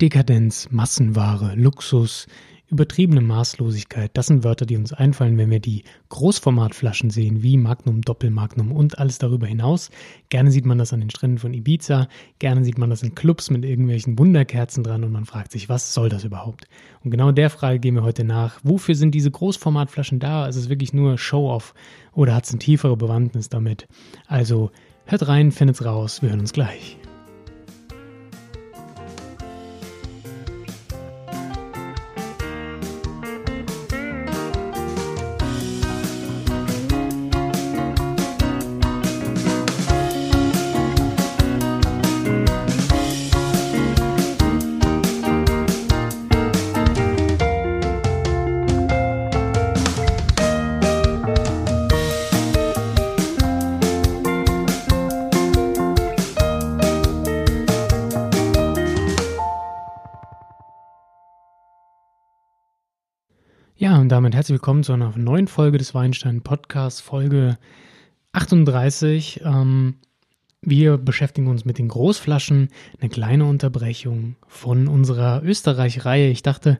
Dekadenz, Massenware, Luxus, übertriebene Maßlosigkeit, das sind Wörter, die uns einfallen, wenn wir die Großformatflaschen sehen, wie Magnum, Doppelmagnum und alles darüber hinaus. Gerne sieht man das an den Stränden von Ibiza, gerne sieht man das in Clubs mit irgendwelchen Wunderkerzen dran und man fragt sich, was soll das überhaupt? Und genau der Frage gehen wir heute nach. Wofür sind diese Großformatflaschen da? Ist es wirklich nur Show-off oder hat es eine tiefere Bewandtnis damit? Also hört rein, findet's raus, wir hören uns gleich. Und damit herzlich willkommen zu einer neuen Folge des Weinstein Podcasts, Folge 38. Ähm, wir beschäftigen uns mit den Großflaschen, eine kleine Unterbrechung von unserer Österreich-Reihe. Ich dachte,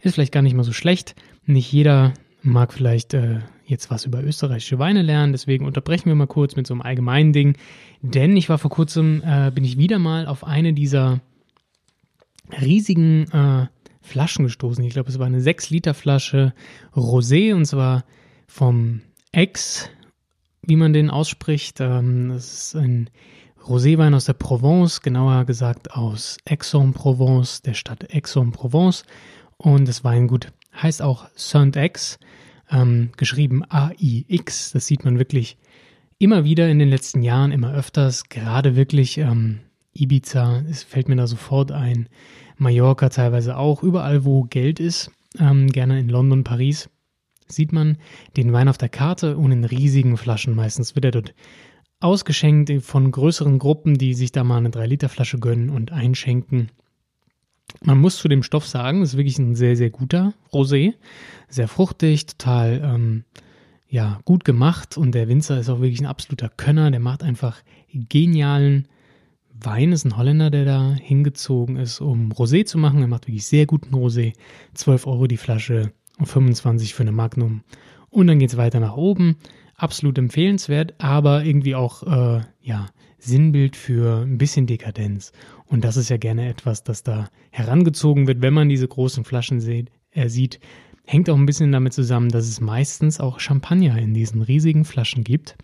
ist vielleicht gar nicht mal so schlecht. Nicht jeder mag vielleicht äh, jetzt was über österreichische Weine lernen, deswegen unterbrechen wir mal kurz mit so einem allgemeinen Ding. Denn ich war vor kurzem, äh, bin ich wieder mal auf eine dieser riesigen äh, Flaschen gestoßen. Ich glaube, es war eine 6-Liter-Flasche Rosé und zwar vom Ex, wie man den ausspricht. Ähm, das ist ein Roséwein aus der Provence, genauer gesagt aus Aix-en-Provence, der Stadt Aix-en-Provence. Und das Weingut heißt auch Saint-Ex, ähm, geschrieben A-I-X. Das sieht man wirklich immer wieder in den letzten Jahren, immer öfters. Gerade wirklich ähm, Ibiza, es fällt mir da sofort ein. Mallorca teilweise auch, überall wo Geld ist, ähm, gerne in London, Paris, sieht man den Wein auf der Karte und in riesigen Flaschen. Meistens wird er dort ausgeschenkt von größeren Gruppen, die sich da mal eine 3-Liter-Flasche gönnen und einschenken. Man muss zu dem Stoff sagen, es ist wirklich ein sehr, sehr guter Rosé. Sehr fruchtig, total ähm, ja, gut gemacht und der Winzer ist auch wirklich ein absoluter Könner. Der macht einfach genialen Wein ist ein Holländer, der da hingezogen ist, um Rosé zu machen. Er macht wirklich sehr guten Rosé. 12 Euro die Flasche und 25 für eine Magnum. Und dann geht es weiter nach oben. Absolut empfehlenswert, aber irgendwie auch, äh, ja, Sinnbild für ein bisschen Dekadenz. Und das ist ja gerne etwas, das da herangezogen wird, wenn man diese großen Flaschen sieht. Er sieht, hängt auch ein bisschen damit zusammen, dass es meistens auch Champagner in diesen riesigen Flaschen gibt.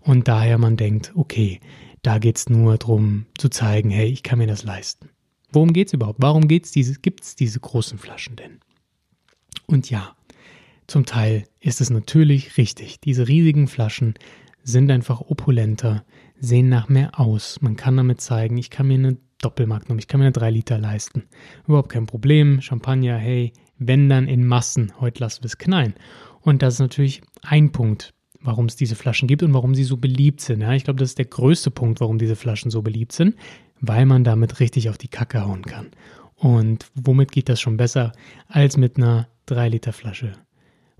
Und daher man denkt, okay, da geht es nur darum zu zeigen, hey, ich kann mir das leisten. Worum geht es überhaupt? Warum diese, gibt es diese großen Flaschen denn? Und ja, zum Teil ist es natürlich richtig. Diese riesigen Flaschen sind einfach opulenter, sehen nach mehr aus. Man kann damit zeigen, ich kann mir eine Doppelmagnum, ich kann mir eine 3 Liter leisten. Überhaupt kein Problem. Champagner, hey, wenn dann in Massen, heute lassen wir es knallen. Und das ist natürlich ein Punkt, warum es diese Flaschen gibt und warum sie so beliebt sind. Ja, ich glaube, das ist der größte Punkt, warum diese Flaschen so beliebt sind, weil man damit richtig auf die Kacke hauen kann. Und womit geht das schon besser als mit einer 3-Liter Flasche?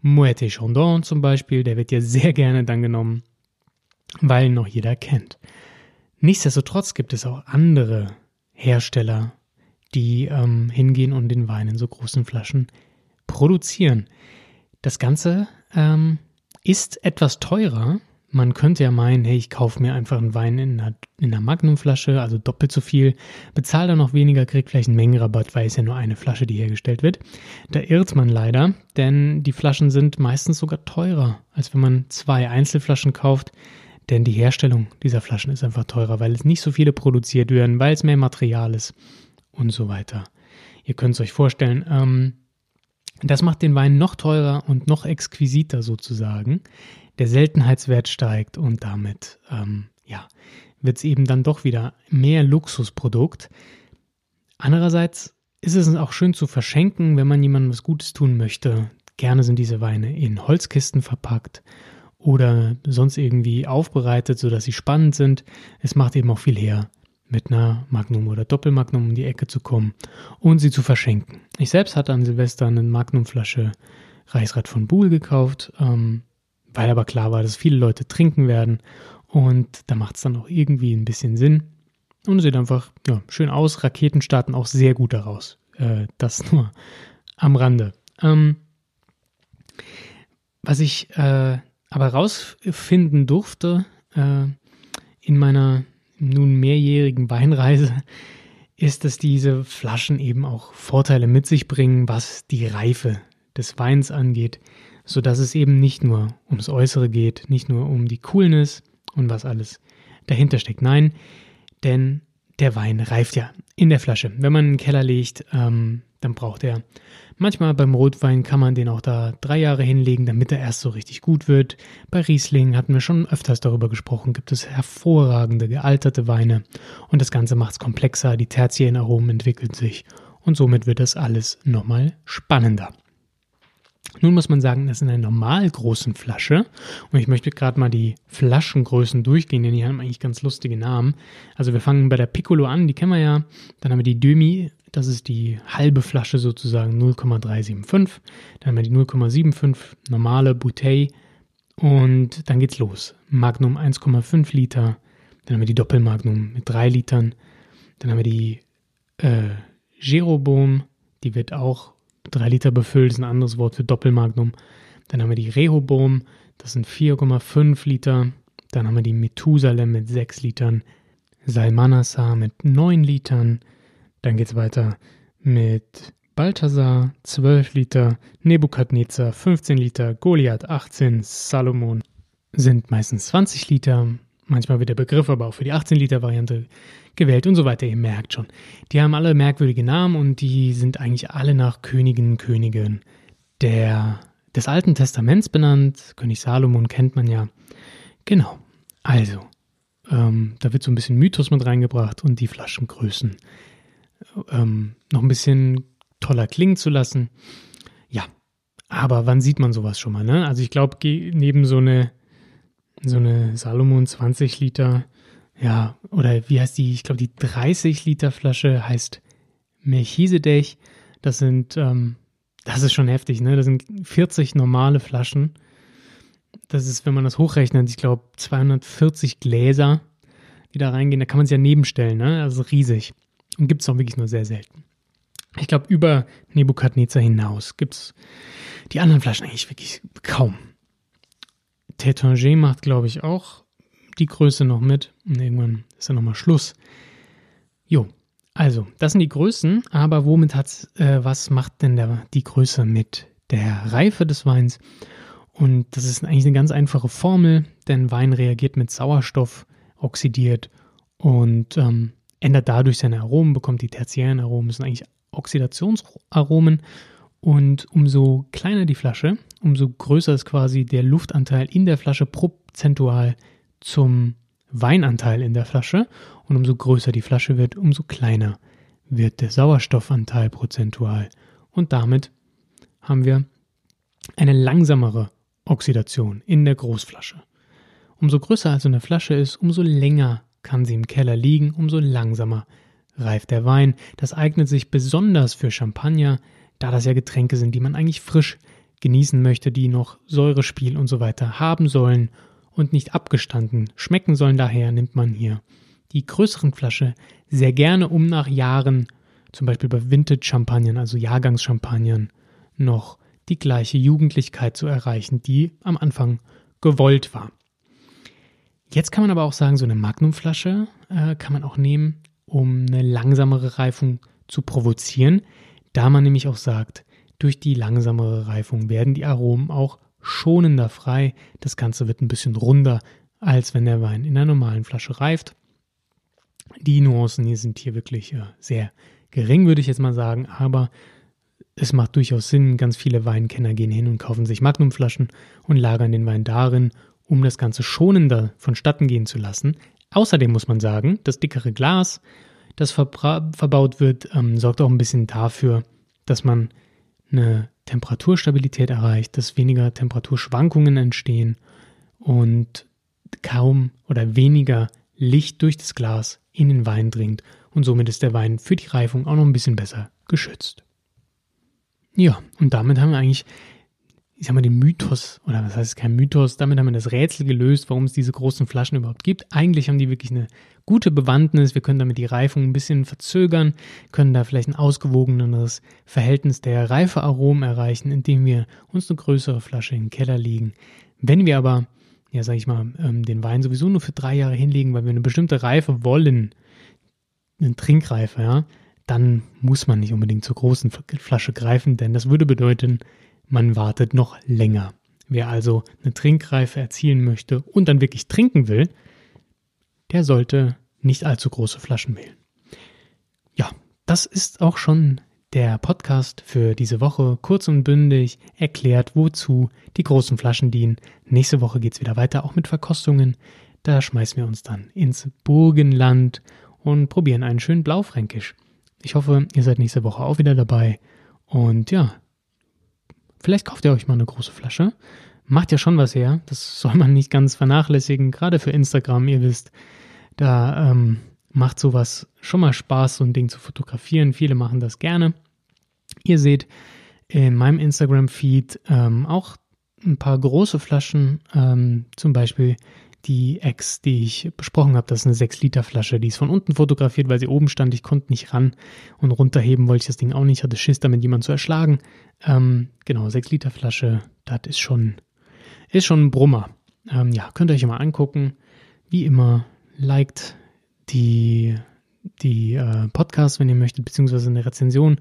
Moët Chandon zum Beispiel, der wird ja sehr gerne dann genommen, weil noch jeder kennt. Nichtsdestotrotz gibt es auch andere Hersteller, die ähm, hingehen und den Wein in so großen Flaschen produzieren. Das Ganze ähm, ist etwas teurer. Man könnte ja meinen, hey, ich kaufe mir einfach einen Wein in einer, in einer Magnumflasche, also doppelt so viel, bezahle dann noch weniger, kriege vielleicht einen Mengenrabatt, weil es ja nur eine Flasche, die hergestellt wird. Da irrt man leider, denn die Flaschen sind meistens sogar teurer, als wenn man zwei Einzelflaschen kauft. Denn die Herstellung dieser Flaschen ist einfach teurer, weil es nicht so viele produziert werden, weil es mehr Material ist und so weiter. Ihr könnt es euch vorstellen, ähm, das macht den Wein noch teurer und noch exquisiter sozusagen. Der Seltenheitswert steigt und damit ähm, ja, wird es eben dann doch wieder mehr Luxusprodukt. Andererseits ist es auch schön zu verschenken, wenn man jemandem was Gutes tun möchte. Gerne sind diese Weine in Holzkisten verpackt oder sonst irgendwie aufbereitet, sodass sie spannend sind. Es macht eben auch viel her, mit einer Magnum oder Doppelmagnum um die Ecke zu kommen und sie zu verschenken. Ich selbst hatte an Silvester eine Magnumflasche Reisrad von Buhl gekauft, ähm, weil aber klar war, dass viele Leute trinken werden und da macht es dann auch irgendwie ein bisschen Sinn, und sieht einfach ja, schön aus. Raketen starten auch sehr gut daraus. Äh, das nur am Rande. Ähm, was ich äh, aber rausfinden durfte äh, in meiner nun mehrjährigen Weinreise, ist, dass diese Flaschen eben auch Vorteile mit sich bringen, was die Reife des Weins angeht, sodass es eben nicht nur ums Äußere geht, nicht nur um die Coolness und was alles dahinter steckt. Nein, denn der Wein reift ja in der Flasche. Wenn man in den Keller legt, ähm, dann braucht er. Manchmal beim Rotwein kann man den auch da drei Jahre hinlegen, damit er erst so richtig gut wird. Bei Riesling hatten wir schon öfters darüber gesprochen, gibt es hervorragende, gealterte Weine. Und das Ganze macht es komplexer, die tertiären Aromen entwickeln sich. Und somit wird das alles nochmal spannender. Nun muss man sagen, das in einer normal großen Flasche, und ich möchte gerade mal die Flaschengrößen durchgehen, denn die haben eigentlich ganz lustige Namen. Also wir fangen bei der Piccolo an, die kennen wir ja. Dann haben wir die Demi, das ist die halbe Flasche sozusagen 0,375. Dann haben wir die 0,75 normale Bouteille und dann geht's los. Magnum 1,5 Liter. Dann haben wir die Doppelmagnum mit 3 Litern. Dann haben wir die äh, Jeroboam, die wird auch 3 Liter befüllt, ist ein anderes Wort für Doppelmagnum. Dann haben wir die Rehoboam, das sind 4,5 Liter. Dann haben wir die Methusalem mit 6 Litern. Salmanasar mit 9 Litern. Dann geht es weiter mit Balthasar 12 Liter, Nebukadnezar 15 Liter, Goliath 18, Salomon sind meistens 20 Liter. Manchmal wird der Begriff aber auch für die 18 Liter Variante gewählt und so weiter. Ihr merkt schon. Die haben alle merkwürdige Namen und die sind eigentlich alle nach Königinnen, Königen der, des Alten Testaments benannt. König Salomon kennt man ja. Genau. Also, ähm, da wird so ein bisschen Mythos mit reingebracht und die Flaschengrößen ähm, noch ein bisschen toller klingen zu lassen. Ja, aber wann sieht man sowas schon mal? Ne? Also ich glaube, neben so eine, so eine Salomon 20 Liter, ja, oder wie heißt die? Ich glaube, die 30 Liter Flasche heißt Melchisedech. Das sind, ähm, das ist schon heftig, ne? Das sind 40 normale Flaschen. Das ist, wenn man das hochrechnet, ich glaube, 240 Gläser, die da reingehen. Da kann man es ja nebenstellen, ne? Also riesig. Und gibt es auch wirklich nur sehr selten. Ich glaube, über Nebukadnezar hinaus gibt es die anderen Flaschen eigentlich wirklich kaum. Tétanger macht, glaube ich, auch die Größe noch mit. Und irgendwann ist ja nochmal Schluss. Jo, also, das sind die Größen, aber womit hat's, äh, was macht denn der, die Größe mit der Reife des Weins? Und das ist eigentlich eine ganz einfache Formel, denn Wein reagiert mit Sauerstoff, oxidiert und ähm, ändert dadurch seine Aromen, bekommt die tertiären Aromen, das sind eigentlich Oxidationsaromen. Und umso kleiner die Flasche, umso größer ist quasi der Luftanteil in der Flasche prozentual zum Weinanteil in der Flasche. Und umso größer die Flasche wird, umso kleiner wird der Sauerstoffanteil prozentual. Und damit haben wir eine langsamere Oxidation in der Großflasche. Umso größer also eine Flasche ist, umso länger kann sie im Keller liegen, umso langsamer reift der Wein. Das eignet sich besonders für Champagner, da das ja Getränke sind, die man eigentlich frisch genießen möchte, die noch Säurespiel und so weiter haben sollen und nicht abgestanden schmecken sollen. Daher nimmt man hier die größeren Flasche sehr gerne, um nach Jahren, zum Beispiel bei Vintage-Champagnern, also Jahrgangschampagnern, noch die gleiche Jugendlichkeit zu erreichen, die am Anfang gewollt war. Jetzt kann man aber auch sagen, so eine Magnumflasche äh, kann man auch nehmen, um eine langsamere Reifung zu provozieren, da man nämlich auch sagt, durch die langsamere Reifung werden die Aromen auch schonender frei. Das Ganze wird ein bisschen runder, als wenn der Wein in einer normalen Flasche reift. Die Nuancen hier sind hier wirklich äh, sehr gering, würde ich jetzt mal sagen, aber es macht durchaus Sinn. Ganz viele Weinkenner gehen hin und kaufen sich Magnumflaschen und lagern den Wein darin um das Ganze schonender vonstatten gehen zu lassen. Außerdem muss man sagen, das dickere Glas, das verbaut wird, ähm, sorgt auch ein bisschen dafür, dass man eine Temperaturstabilität erreicht, dass weniger Temperaturschwankungen entstehen und kaum oder weniger Licht durch das Glas in den Wein dringt und somit ist der Wein für die Reifung auch noch ein bisschen besser geschützt. Ja, und damit haben wir eigentlich ich sag mal, den Mythos, oder was heißt kein Mythos, damit haben wir das Rätsel gelöst, warum es diese großen Flaschen überhaupt gibt. Eigentlich haben die wirklich eine gute Bewandtnis. Wir können damit die Reifung ein bisschen verzögern, können da vielleicht ein ausgewogeneres Verhältnis der Reifearomen erreichen, indem wir uns eine größere Flasche in den Keller legen. Wenn wir aber, ja, sag ich mal, ähm, den Wein sowieso nur für drei Jahre hinlegen, weil wir eine bestimmte Reife wollen, eine Trinkreife, ja, dann muss man nicht unbedingt zur großen Flasche greifen, denn das würde bedeuten, man wartet noch länger. Wer also eine Trinkreife erzielen möchte und dann wirklich trinken will, der sollte nicht allzu große Flaschen wählen. Ja, das ist auch schon der Podcast für diese Woche. Kurz und bündig erklärt, wozu die großen Flaschen dienen. Nächste Woche geht es wieder weiter, auch mit Verkostungen. Da schmeißen wir uns dann ins Burgenland und probieren einen schönen Blaufränkisch. Ich hoffe, ihr seid nächste Woche auch wieder dabei. Und ja, Vielleicht kauft ihr euch mal eine große Flasche. Macht ja schon was her. Das soll man nicht ganz vernachlässigen. Gerade für Instagram, ihr wisst, da ähm, macht sowas schon mal Spaß, so ein Ding zu fotografieren. Viele machen das gerne. Ihr seht in meinem Instagram-Feed ähm, auch ein paar große Flaschen, ähm, zum Beispiel die Ex, die ich besprochen habe, das ist eine 6-Liter-Flasche. Die ist von unten fotografiert, weil sie oben stand. Ich konnte nicht ran und runterheben wollte ich das Ding auch nicht. Hatte Schiss, damit jemand zu erschlagen. Ähm, genau, 6-Liter-Flasche, das ist schon, ist schon ein Brummer. Ähm, ja, könnt ihr euch mal angucken. Wie immer, liked die, die äh, Podcasts, wenn ihr möchtet, beziehungsweise eine Rezension,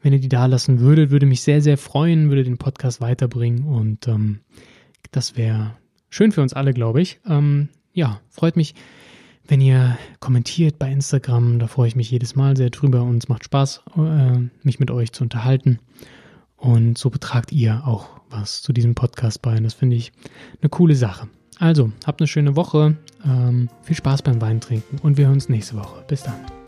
wenn ihr die da lassen würdet, würde mich sehr, sehr freuen, würde den Podcast weiterbringen und ähm, das wäre schön für uns alle, glaube ich. Ähm, ja, freut mich, wenn ihr kommentiert bei Instagram. Da freue ich mich jedes Mal sehr drüber und es macht Spaß, äh, mich mit euch zu unterhalten. Und so betragt ihr auch was zu diesem Podcast bei. Und das finde ich eine coole Sache. Also, habt eine schöne Woche. Ähm, viel Spaß beim Weintrinken und wir hören uns nächste Woche. Bis dann.